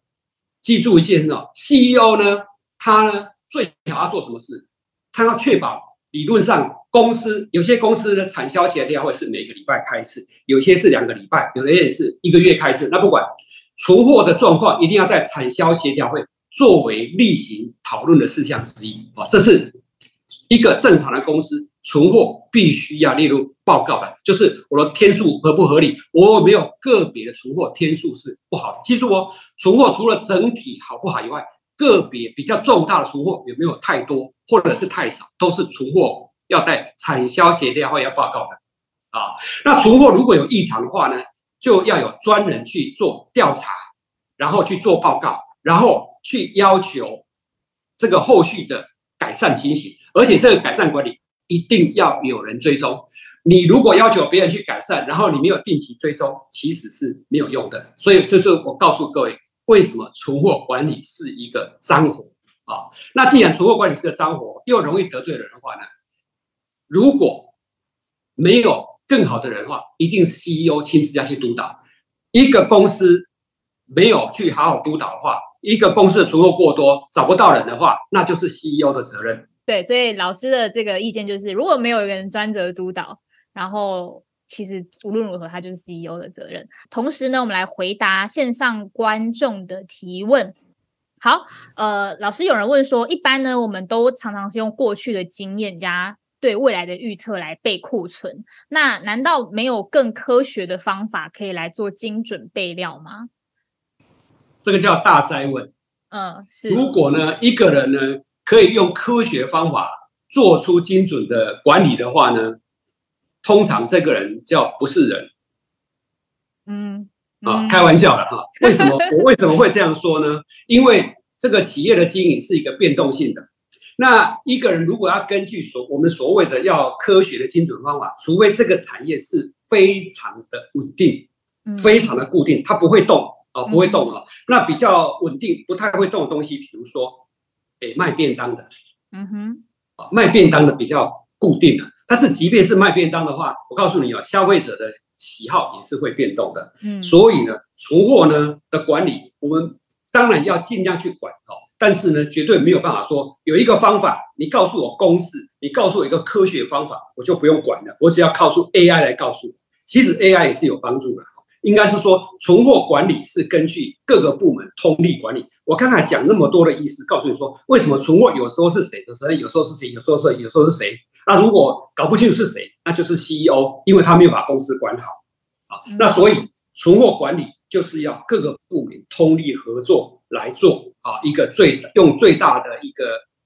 记住一件哦，CEO 呢，他呢最好要做什么事？他要确保理论上公司有些公司的产销协调会是每个礼拜开一次，有些是两个礼拜，有的也是一个月开一次。那不管存货的状况，一定要在产销协调会作为例行讨论的事项之一啊，这是。一个正常的公司存货必须要列入报告的，就是我的天数合不合理？我没有个别的存货天数是不好的。记住哦，存货除了整体好不好以外，个别比较重大的存货有没有太多或者是太少，都是存货要在产销协调会要报告的啊。那存货如果有异常的话呢，就要有专人去做调查，然后去做报告，然后去要求这个后续的改善情形。而且这个改善管理一定要有人追踪。你如果要求别人去改善，然后你没有定期追踪，其实是没有用的。所以这是我告诉各位，为什么存货管理是一个脏活啊？那既然存货管理是个脏活，又容易得罪人的话呢？如果没有更好的人的话，一定是 CEO 亲自要去督导。一个公司没有去好好督导的话，一个公司的存货过多找不到人的话，那就是 CEO 的责任。对，所以老师的这个意见就是，如果没有一个人专责督导，然后其实无论如何，他就是 CEO 的责任。同时呢，我们来回答线上观众的提问。好，呃，老师有人问说，一般呢，我们都常常是用过去的经验加对未来的预测来备库存，那难道没有更科学的方法可以来做精准备料吗？这个叫大灾问。嗯，是。如果呢，一个人呢？可以用科学方法做出精准的管理的话呢，通常这个人叫不是人。嗯，啊，开玩笑的哈。为什么我为什么会这样说呢？因为这个企业的经营是一个变动性的。那一个人如果要根据所我们所谓的要科学的精准方法，除非这个产业是非常的稳定，非常的固定，它不会动啊，不会动啊。那比较稳定、不太会动的东西，比如说。诶，卖便当的，嗯哼，啊，卖便当的比较固定的，但是即便是卖便当的话，我告诉你啊，消费者的喜好也是会变动的，嗯，所以呢，存货呢的管理，我们当然要尽量去管哦，但是呢，绝对没有办法说有一个方法，你告诉我公式，你告诉我一个科学方法，我就不用管了，我只要靠出 AI 来告诉我，其实 AI 也是有帮助的。应该是说，存货管理是根据各个部门通力管理。我刚才讲那么多的意思，告诉你说，为什么存货有时候是谁的责任，有时候是谁，有时候是有时候是谁。那如果搞不清楚是谁，那就是 CEO，因为他没有把公司管好啊。那所以存货管理就是要各个部门通力合作来做啊，一个最用最大的一个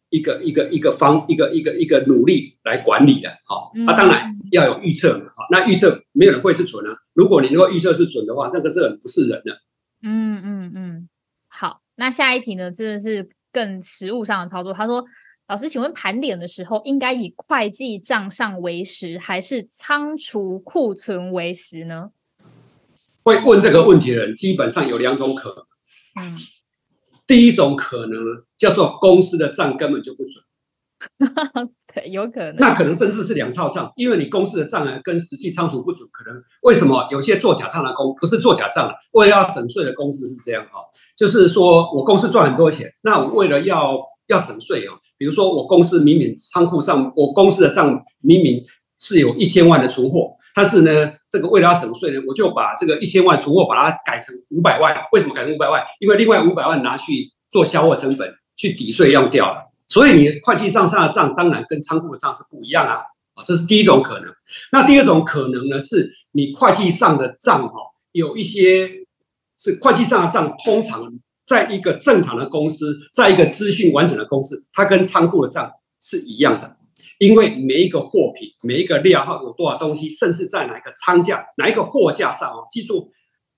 一个一个一个方一个一个一个努力来管理的。好，那当然要有预测嘛。好，那预测没有人会是准啊。如果你能够预测是准的话，那个这人不是人了。嗯嗯嗯，好，那下一题呢？真的是更实物上的操作。他说：“老师，请问盘点的时候，应该以会计账上为实，还是仓储库存为实呢？”会问这个问题的人，基本上有两种可能。嗯，第一种可能叫做公司的账根本就不准。对，有可能。那可能甚至是两套账，因为你公司的账呢跟实际仓储不准，可能为什么有些做假账的公不是做假账了？为了要省税的公司是这样哈，就是说我公司赚很多钱，那我为了要要省税哦，比如说我公司明明仓库上我公司的账明明是有一千万的存货，但是呢，这个为了要省税呢，我就把这个一千万存货把它改成五百万。为什么改成五百万？因为另外五百万拿去做销货成本去抵税用掉了。所以你会计上上的账当然跟仓库的账是不一样啊，啊，这是第一种可能。那第二种可能呢，是你会计上的账哈，有一些是会计上的账，通常在一个正常的公司，在一个资讯完整的公司，它跟仓库的账是一样的，因为每一个货品、每一个料号有多少东西，甚至在哪一个仓架、哪一个货架上哦，记住，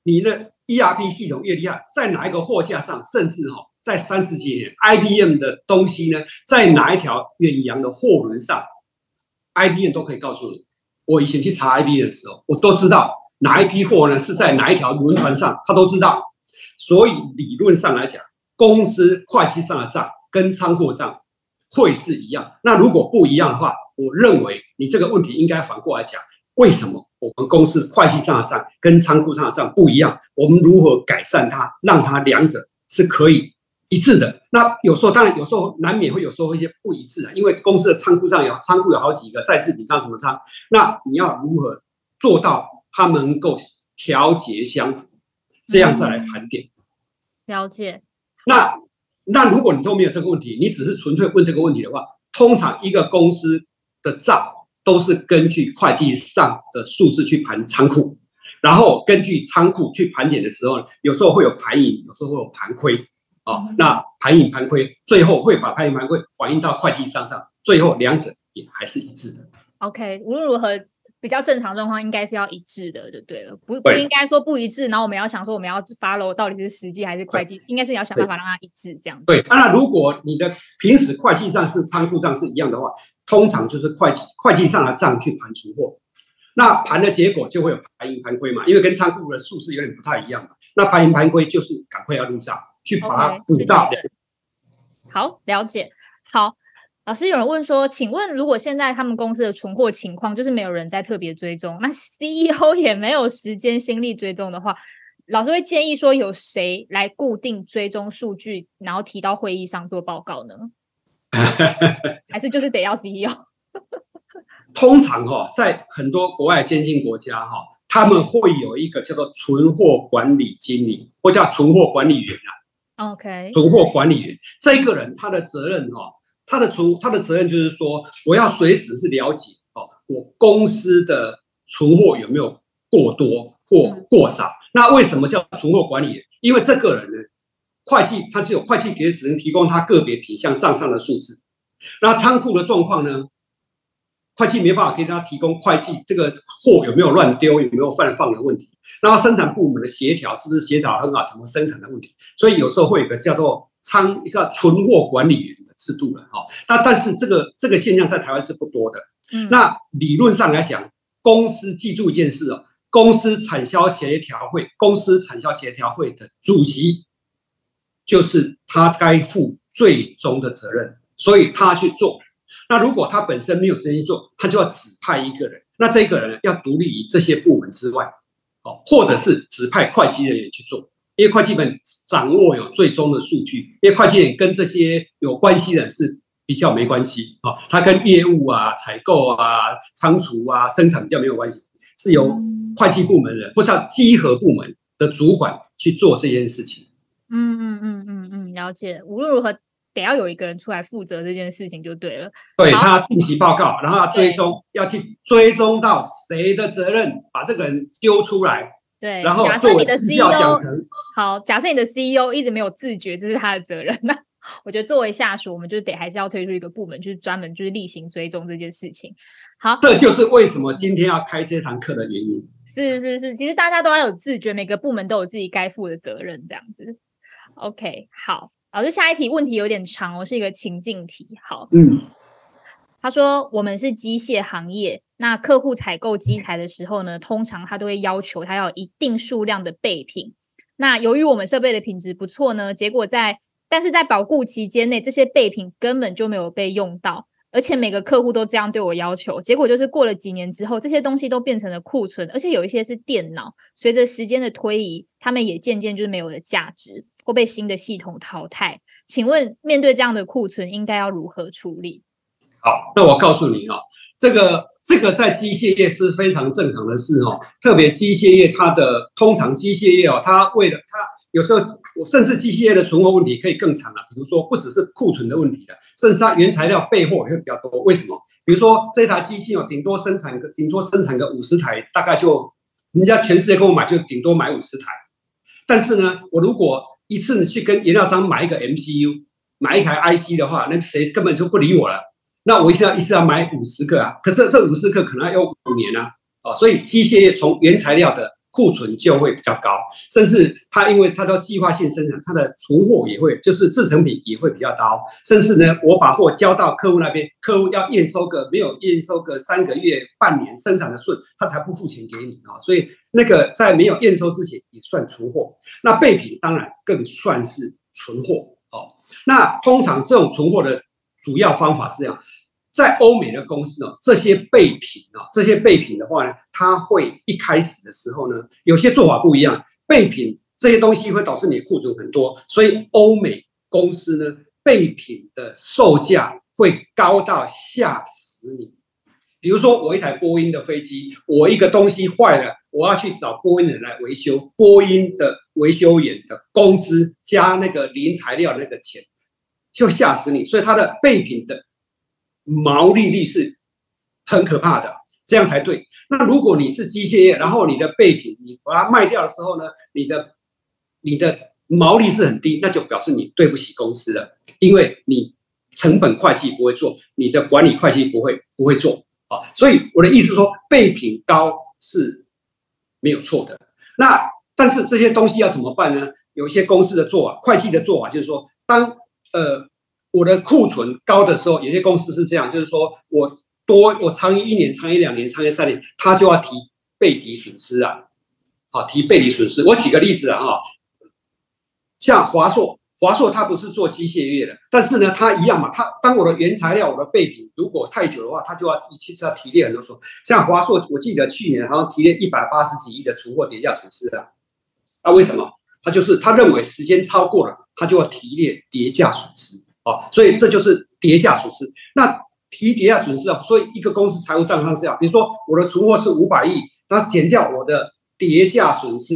你的 ERP 系统越厉害，在哪一个货架上，甚至哦。在三十几年，IBM 的东西呢，在哪一条远洋的货轮上，IBM 都可以告诉你。我以前去查 IBM 的时候，我都知道哪一批货呢是在哪一条轮船上，他都知道。所以理论上来讲，公司会计上的账跟仓库账会是一样。那如果不一样的话，我认为你这个问题应该反过来讲：为什么我们公司会计上的账跟仓库上的账不一样？我们如何改善它，让它两者是可以？一致的，那有时候当然有时候难免会有时候一些不一致的，因为公司的仓库上有仓库有好几个在制品仓什么仓，那你要如何做到它能够调节相符，这样再来盘点。了解。那那如果你都没有这个问题，你只是纯粹问这个问题的话，通常一个公司的账都是根据会计上的数字去盘仓库，然后根据仓库去盘点的时候，有时候会有盘盈，有时候会有盘亏。哦，那盘盈盘亏，最后会把盘盈盘亏反映到会计上上，最后两者也还是一致的。OK，无论如何，比较正常状况应该是要一致的，就对了，不不应该说不一致，然后我们要想说我们要 follow 到底是实际还是会计，应该是你要想办法让它一致这样。对，那如果你的平时会计账是仓库账是一样的话，通常就是会计会计上的账去盘存货，那盘的结果就会有盘盈盘亏嘛，因为跟仓库的数是有点不太一样嘛。那盘盈盘亏就是赶快要入账。去把它补到。好，了解。好，老师有人问说，请问如果现在他们公司的存货情况就是没有人在特别追踪，那 CEO 也没有时间心力追踪的话，老师会建议说有谁来固定追踪数据，然后提到会议上做报告呢？还是就是得要 CEO？通常哈，在很多国外先进国家哈，他们会有一个叫做存货管理经理，或叫存货管理员啊。OK，存货管理员这个人，他的责任哈，他的存他的责任就是说，我要随时是了解哦，我公司的存货有没有过多或过少。那为什么叫存货管理员？因为这个人呢，会计他只有会计给只能提供他个别品项账上的数字，那仓库的状况呢？会计没办法给他提供会计这个货有没有乱丢，有没有泛放的问题。然后生产部门的协调是不是协调很好，怎么生产的问题。所以有时候会有个叫做仓一个存货管理员的制度了哈。那但是这个这个现象在台湾是不多的。嗯。那理论上来讲，公司记住一件事哦，公司产销协调会，公司产销协调会的主席就是他该负最终的责任，所以他去做。那如果他本身没有时间做，他就要指派一个人。那这个人要独立于这些部门之外，哦，或者是指派会计人员去做，因为会计本掌握有最终的数据，因为会计人跟这些有关系的是比较没关系啊，他跟业务啊、采购啊、仓储啊、生产比较没有关系，是由会计部门人或是稽核部门的主管去做这件事情。嗯嗯嗯嗯嗯，了解。无论如何。得要有一个人出来负责这件事情就对了。对他定期报告，然后要追踪，要去追踪到谁的责任，把这个人丢出来。对，然后假设你的 CEO 好，假设你的 CEO 一直没有自觉，这是他的责任。那我觉得作为下属，我们就得还是要推出一个部门，就是专门就是例行追踪这件事情。好，这就是为什么今天要开这堂课的原因。是是是，其实大家都要有自觉，每个部门都有自己该负的责任，这样子。OK，好。老师，下一题问题有点长哦，是一个情境题。好，嗯，他说我们是机械行业，那客户采购机台的时候呢，通常他都会要求他要一定数量的备品。那由于我们设备的品质不错呢，结果在但是在保固期间内，这些备品根本就没有被用到。而且每个客户都这样对我要求，结果就是过了几年之后，这些东西都变成了库存，而且有一些是电脑，随着时间的推移，他们也渐渐就是没有了价值，或被新的系统淘汰。请问面对这样的库存，应该要如何处理？好，那我告诉你哈，这个这个在机械业是非常正常的事哦，特别机械业它的通常机械业哦，它为了它有时候我甚至机械业的存货问题可以更长了，比如说不只是库存的问题了，甚至它原材料备货也会比较多。为什么？比如说这台机器哦，顶多生产个顶多生产个五十台，大概就人家全世界跟我买就顶多买五十台，但是呢，我如果一次去跟原料商买一个 MCU，买一台 IC 的话，那谁根本就不理我了。那我一次要一次要买五十个啊，可是这五十个可能要用五年啊，哦，所以机械业从原材料的库存就会比较高，甚至它因为它都计划性生产，它的存货也会就是制成品也会比较高，甚至呢，我把货交到客户那边，客户要验收个没有验收个三个月、半年生产的顺，他才不付钱给你啊，所以那个在没有验收之前也算存货，那备品当然更算是存货哦。那通常这种存货的。主要方法是这样，在欧美的公司哦，这些备品啊，这些备品的话呢，它会一开始的时候呢，有些做法不一样。备品这些东西会导致你库存很多，所以欧美公司呢，备品的售价会高到吓死你。比如说，我一台波音的飞机，我一个东西坏了，我要去找波音人来维修，波音的维修员的工资加那个零材料那个钱。就吓死你，所以它的备品的毛利率是很可怕的，这样才对。那如果你是机械业，然后你的备品你把它卖掉的时候呢，你的你的毛利是很低，那就表示你对不起公司了，因为你成本会计不会做，你的管理会计不会不会做啊。所以我的意思说，备品高是没有错的。那但是这些东西要怎么办呢？有一些公司的做法，会计的做法就是说，当呃，我的库存高的时候，有些公司是这样，就是说我多我长于一年、长于两年、长于三年，他就要提备底损失啊，好提备底损失。我举个例子啊，哈，像华硕，华硕它不是做机械业的，但是呢，它一样嘛，它当我的原材料、我的备品如果太久的话，它就要一次要提炼很多说，像华硕，我记得去年好像提炼一百八十几亿的存货叠加损失啊，那为什么？他就是他认为时间超过了，他就要提列叠价损失啊，所以这就是叠价损失。那提叠价损失啊，所以一个公司财务账上是要，比如说我的存货是五百亿，那减掉我的叠价损失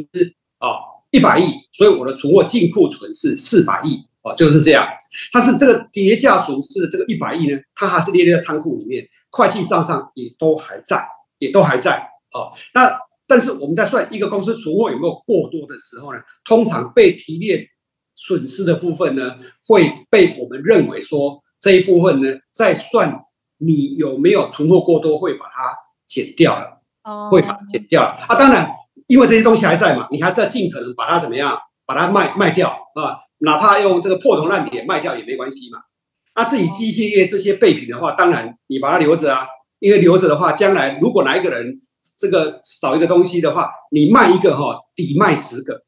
啊一百亿，所以我的存货净库存是四百亿啊，就是这样。它是这个叠价损失的这个一百亿呢，它还是列在仓库里面，会计账上也都还在，也都还在啊。那但是我们在算一个公司存货有没有过多的时候呢，通常被提炼损失的部分呢，会被我们认为说这一部分呢，在算你有没有存货过多，会把它减掉了，会把它减掉了啊。当然，因为这些东西还在嘛，你还是要尽可能把它怎么样，把它卖卖掉啊，哪怕用这个破铜烂铁卖掉也没关系嘛。那至于机械业这些备品的话，当然你把它留着啊，因为留着的话，将来如果哪一个人。这个少一个东西的话，你卖一个哈，抵卖十个。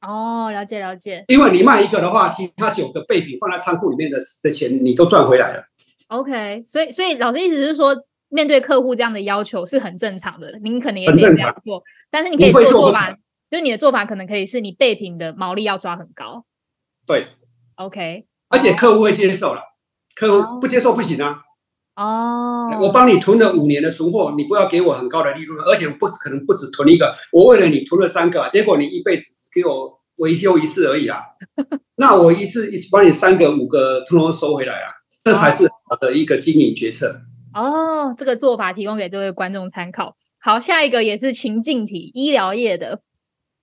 哦，了解了解。因为你卖一个的话，其他九个备品放在仓库里面的的钱，你都赚回来了。OK，所以所以老师意思是说，面对客户这样的要求是很正常的，您可能也很正常做，但是你可以做做法，就是你的做法可能可以是你备品的毛利要抓很高。对，OK，而且客户会接受了，客户不接受不行啊。哦，我帮你囤了五年的存货，你不要给我很高的利润，而且不可能不止囤一个，我为了你囤了三个，结果你一辈子给我维修一次而已啊，那我一次一次帮你三个五个通通收回来啊，这才是好的一个经营决策。哦，这个做法提供给这位观众参考。好，下一个也是情境题，医疗业的。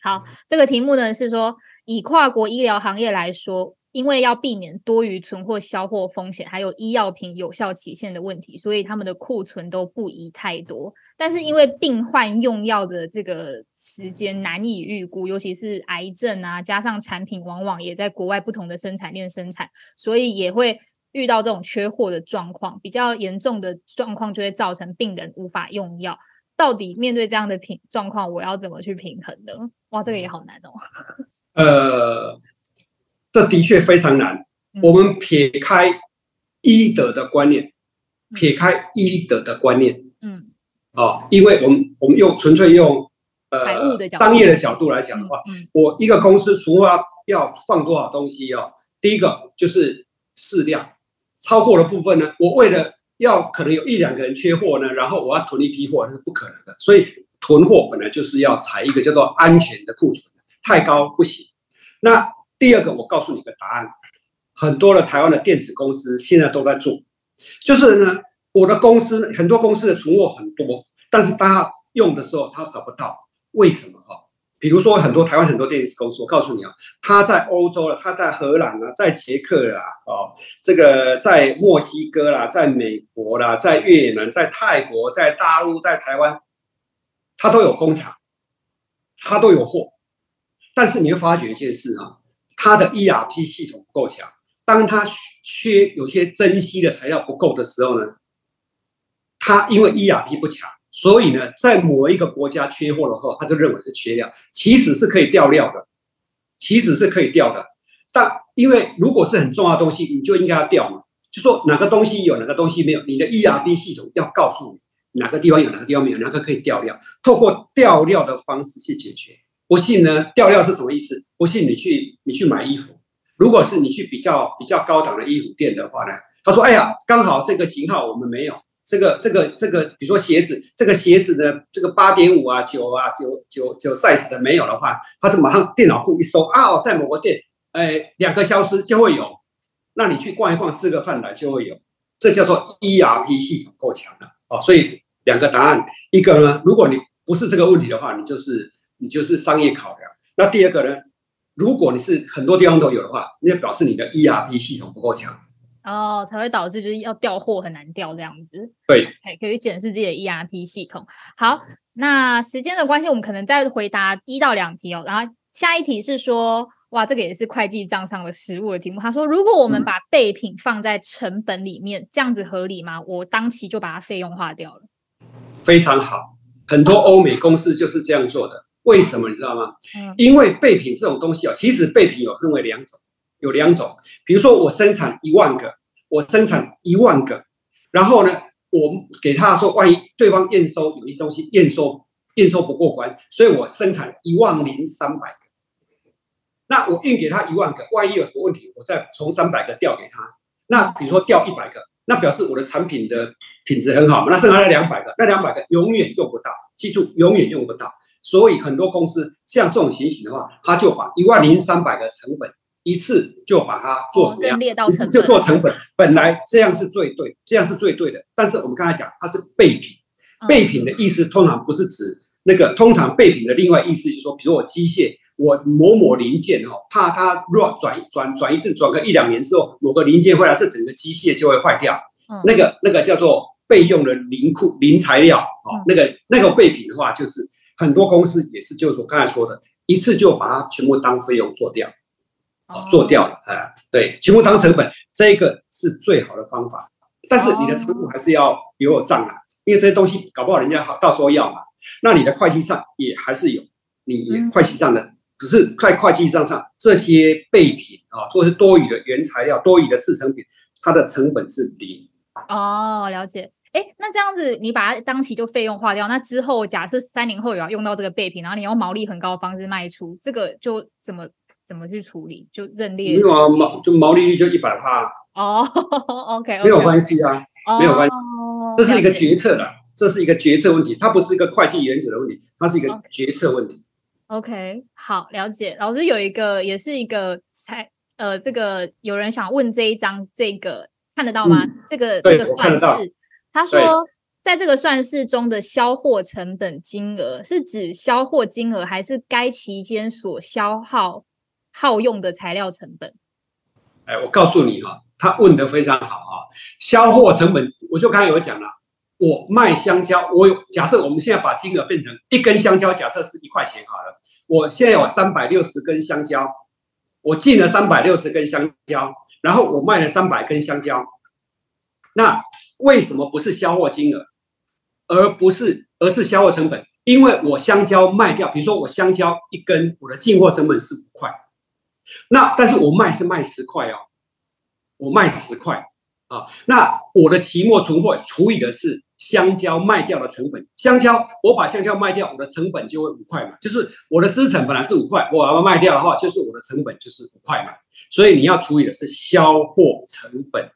好，这个题目呢是说，以跨国医疗行业来说。因为要避免多余存货销货风险，还有医药品有效期限的问题，所以他们的库存都不宜太多。但是因为病患用药的这个时间难以预估，尤其是癌症啊，加上产品往往也在国外不同的生产链生产，所以也会遇到这种缺货的状况。比较严重的状况就会造成病人无法用药。到底面对这样的平状况，我要怎么去平衡呢？哇，这个也好难哦。呃。这的确非常难。我们撇开医德的观念，撇开医德的观念，嗯，哦，因为我们我们用纯粹用财务的角度商业的角度来讲的话，嗯我一个公司除了要放多少东西哦，第一个就是适量，超过的部分呢，我为了要可能有一两个人缺货呢，然后我要囤一批货，那是不可能的。所以囤货本来就是要采一个叫做安全的库存，太高不行。那第二个，我告诉你个答案，很多的台湾的电子公司现在都在做，就是呢，我的公司很多公司的存货很多，但是大家用的时候他找不到，为什么？哈？比如说很多台湾很多电子公司，我告诉你啊，他在欧洲了，他在荷兰啊，在捷克啦，哦，这个在墨西哥啦，在美国啦，在越南，在泰国，在大陆，在台湾，他都有工厂，他都有货，但是你会发觉一件事啊，他的 ERP 系统不够强，当他缺有些珍稀的材料不够的时候呢，他因为 ERP 不强。所以呢，在某一个国家缺货的话，他就认为是缺料，其实是可以调料的，其实是可以调的。但因为如果是很重要的东西，你就应该要调嘛，就说哪个东西有，哪个东西没有，你的 ERP 系统要告诉你哪个地方有，哪个地方没有，哪个可以调料，透过调料的方式去解决。不信呢？调料是什么意思？不信你去你去买衣服，如果是你去比较比较高档的衣服店的话呢，他说：“哎呀，刚好这个型号我们没有。”这个这个这个，比如说鞋子，这个鞋子的这个八点五啊、九啊、九九九 size 的没有的话，他就马上电脑库一搜啊，在某个店，哎，两个消失就会有，那你去逛一逛，吃个饭来就会有，这叫做 ERP 系统够强了哦。所以两个答案，一个呢，如果你不是这个问题的话，你就是你就是商业考量。那第二个呢，如果你是很多地方都有的话，那表示你的 ERP 系统不够强。哦，才会导致就是要调货很难调这样子。对，可以检视自己的 ERP 系统。好，那时间的关系，我们可能再回答一到两题哦。然后下一题是说，哇，这个也是会计账上的实物的题目。他说，如果我们把备品放在成本里面，这样子合理吗？我当期就把它费用化掉了。非常好，很多欧美公司就是这样做的。为什么你知道吗？嗯因为备品这种东西哦，其实备品有分为两种。有两种，比如说我生产一万个，我生产一万个，然后呢，我给他说，万一对方验收有一些东西验收验收不过关，所以我生产一万零三百个，那我运给他一万个，万一有什么问题，我再从三百个调给他。那比如说调一百个，那表示我的产品的品质很好嘛，那剩下的两百个，那两百个永远用不到，记住永远用不到。所以很多公司像这种情形的话，他就把一万零三百个成本。一次就把它做什么样？列到成本就做成本。本来这样是最对，这样是最对的。但是我们刚才讲，它是备品。备品的意思通常不是指那个，通常备品的另外意思就是说，比如我机械，我某某零件哦，怕它乱转转转一阵，转个一两年之后，某个零件坏了，这整个机械就会坏掉。那个那个叫做备用的零库零材料哦，那个那个备品的话，就是很多公司也是，就是我刚才说的，一次就把它全部当费用做掉。啊，做掉了，啊，对，全部当成本，这个是最好的方法。但是你的仓库还是要留有账啊，因为这些东西搞不好人家好到时候要嘛。那你的会计上也还是有，你会计上的只是在会计账上这些备品啊，或者是多余的原材料、多余的制成品，它的成本是零。哦，了解。哎，那这样子你把它当期就费用化掉，那之后假设三年后也要用到这个备品，然后你用毛利很高的方式卖出，这个就怎么？怎么去处理？就认列？没有啊，毛就毛利率就一百帕。哦，OK，没有关系啊，没有关系，这是一个决策的，这是一个决策问题，它不是一个会计原则的问题，它是一个决策问题。OK，好，了解。老师有一个，也是一个才，呃，这个有人想问这一章，这个看得到吗？这个这个算式，他说。在这个算式中的销货成本金额是指销货金额，还是该期间所消耗耗用的材料成本？哎，我告诉你哈，他问的非常好啊。销货成本，我就刚才有讲了，我卖香蕉，我有假设我们现在把金额变成一根香蕉，假设是一块钱好了。我现在有三百六十根香蕉，我进了三百六十根香蕉，然后我卖了三百根香蕉，那为什么不是销货金额？而不是，而是销货成本，因为我香蕉卖掉，比如说我香蕉一根，我的进货成本是五块，那但是我卖是卖十块哦，我卖十块。啊，那我的期末存货除以的是香蕉卖掉的成本，香蕉我把香蕉卖掉，我的成本就会五块嘛，就是我的资产本来是五块，我要卖掉的话，就是我的成本就是五块嘛。所以你要除以的是销货成本，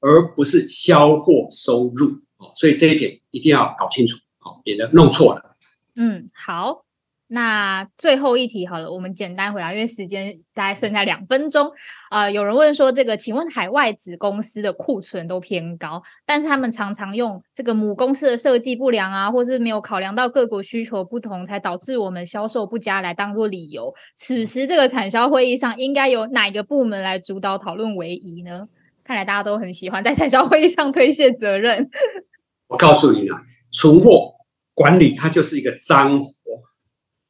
而不是销货收入哦。所以这一点一定要搞清楚哦，免得弄错了。嗯，好。那最后一题好了，我们简单回答，因为时间大概剩下两分钟。呃，有人问说，这个请问海外子公司的库存都偏高，但是他们常常用这个母公司的设计不良啊，或是没有考量到各国需求不同，才导致我们销售不佳来当做理由。此时这个产销会议上，应该由哪个部门来主导讨论为宜呢？看来大家都很喜欢在产销会议上推卸责任。我告诉你啊，存货管理它就是一个脏活。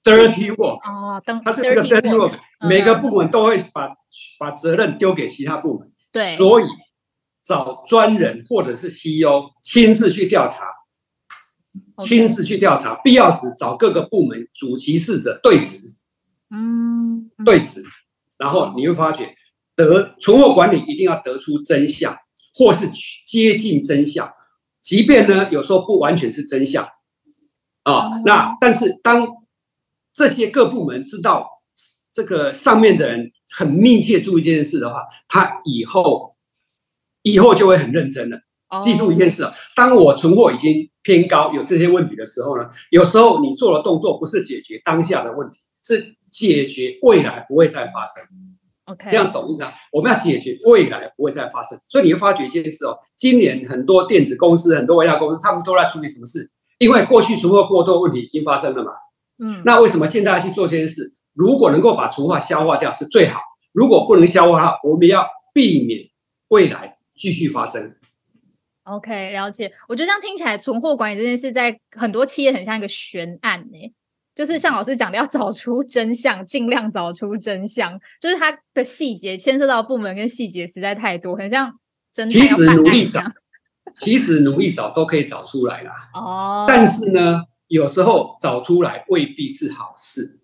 dirty work 哦，它是一个 dirty work，每个部门都会把把责任丢给其他部门，对，所以找专人或者是 CEO 亲自去调查，亲自去调查，必要时找各个部门主其事者对质，嗯，对质，然后你会发觉得存货管理一定要得出真相，或是接近真相，即便呢有时候不完全是真相，啊，那但是当这些各部门知道这个上面的人很密切注意这件事的话，他以后以后就会很认真了。记住一件事啊，当我存货已经偏高，有这些问题的时候呢，有时候你做的动作不是解决当下的问题，是解决未来不会再发生。OK，这样懂意思啊？我们要解决未来不会再发生，所以你会发觉一件事哦，今年很多电子公司、很多微亚公司，他们都在处理什么事？因为过去存货过多问题已经发生了嘛。嗯，那为什么现在要去做这件事？如果能够把存货消化掉是最好，如果不能消化，我们要避免未来继续发生。OK，了解。我觉得这样听起来，存货管理这件事在很多企业很像一个悬案呢，就是像老师讲的，要找出真相，尽量找出真相，就是它的细节牵涉到部门跟细节实在太多，很像真。其实努力找，其实努力找都可以找出来啦。哦，但是呢？有时候找出来未必是好事，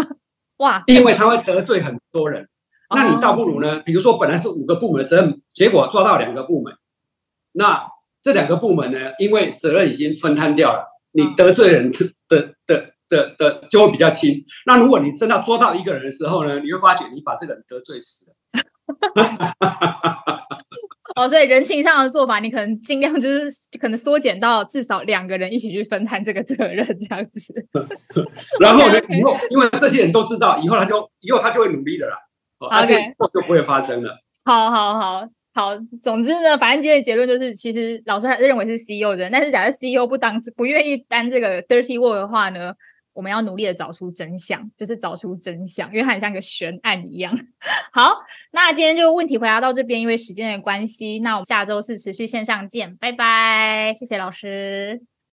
哇！因为他会得罪很多人。那你倒不如呢？比如说本来是五个部门的责任，结果抓到两个部门，那这两个部门呢，因为责任已经分摊掉了，你得罪人的的的的的就会比较轻。那如果你真的抓到一个人的时候呢，你会发觉你把这个人得罪死了。哦，所以人情上的做法，你可能尽量就是可能缩减到至少两个人一起去分摊这个责任这样子。然后呢，以后因为这些人都知道，以后他就以后他就会努力的啦。而且就不会发生了。好好好好，总之呢，反正今天的结论就是，其实老师还认为是 CEO 的，但是假设 CEO 不当不愿意担这个 dirty work 的话呢？我们要努力的找出真相，就是找出真相，因为它很像个悬案一样。好，那今天就问题回答到这边，因为时间的关系，那我们下周四持续线上见，拜拜，谢谢老师。